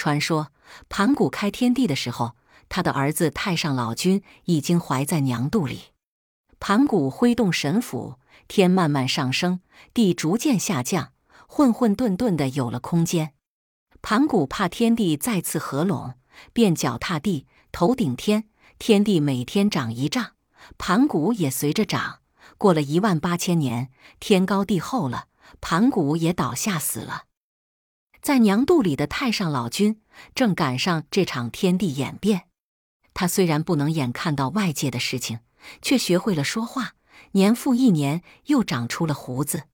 传说盘古开天地的时候，他的儿子太上老君已经怀在娘肚里。盘古挥动神斧，天慢慢上升，地逐渐下降，混混沌沌的有了空间。盘古怕天地再次合拢，便脚踏地，头顶天，天地每天长一丈，盘古也随着长。过了一万八千年，天高地厚了，盘古也倒下死了。在娘肚里的太上老君正赶上这场天地演变，他虽然不能眼看到外界的事情。却学会了说话，年复一年，又长出了胡子。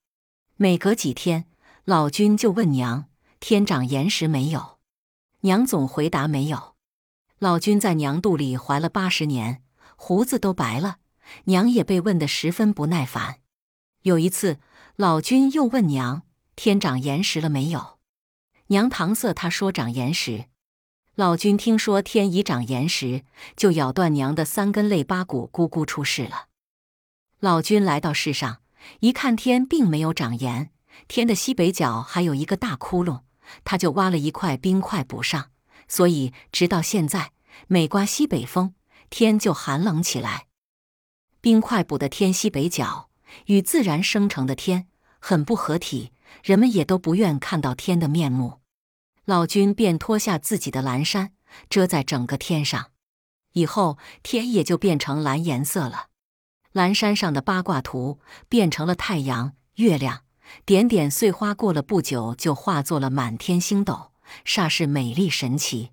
每隔几天，老君就问娘：“天长岩石没有？”娘总回答：“没有。”老君在娘肚里怀了八十年，胡子都白了，娘也被问得十分不耐烦。有一次，老君又问娘：“天长岩石了没有？”娘搪塞他说：“长岩石。”老君听说天已长岩石，就咬断娘的三根肋八骨，咕咕出世了。老君来到世上，一看天并没有长岩，天的西北角还有一个大窟窿，他就挖了一块冰块补上。所以直到现在，每刮西北风，天就寒冷起来。冰块补的天西北角，与自然生成的天很不合体，人们也都不愿看到天的面目。老君便脱下自己的蓝衫，遮在整个天上，以后天也就变成蓝颜色了。蓝山上的八卦图变成了太阳、月亮，点点碎花，过了不久就化作了满天星斗，煞是美丽神奇。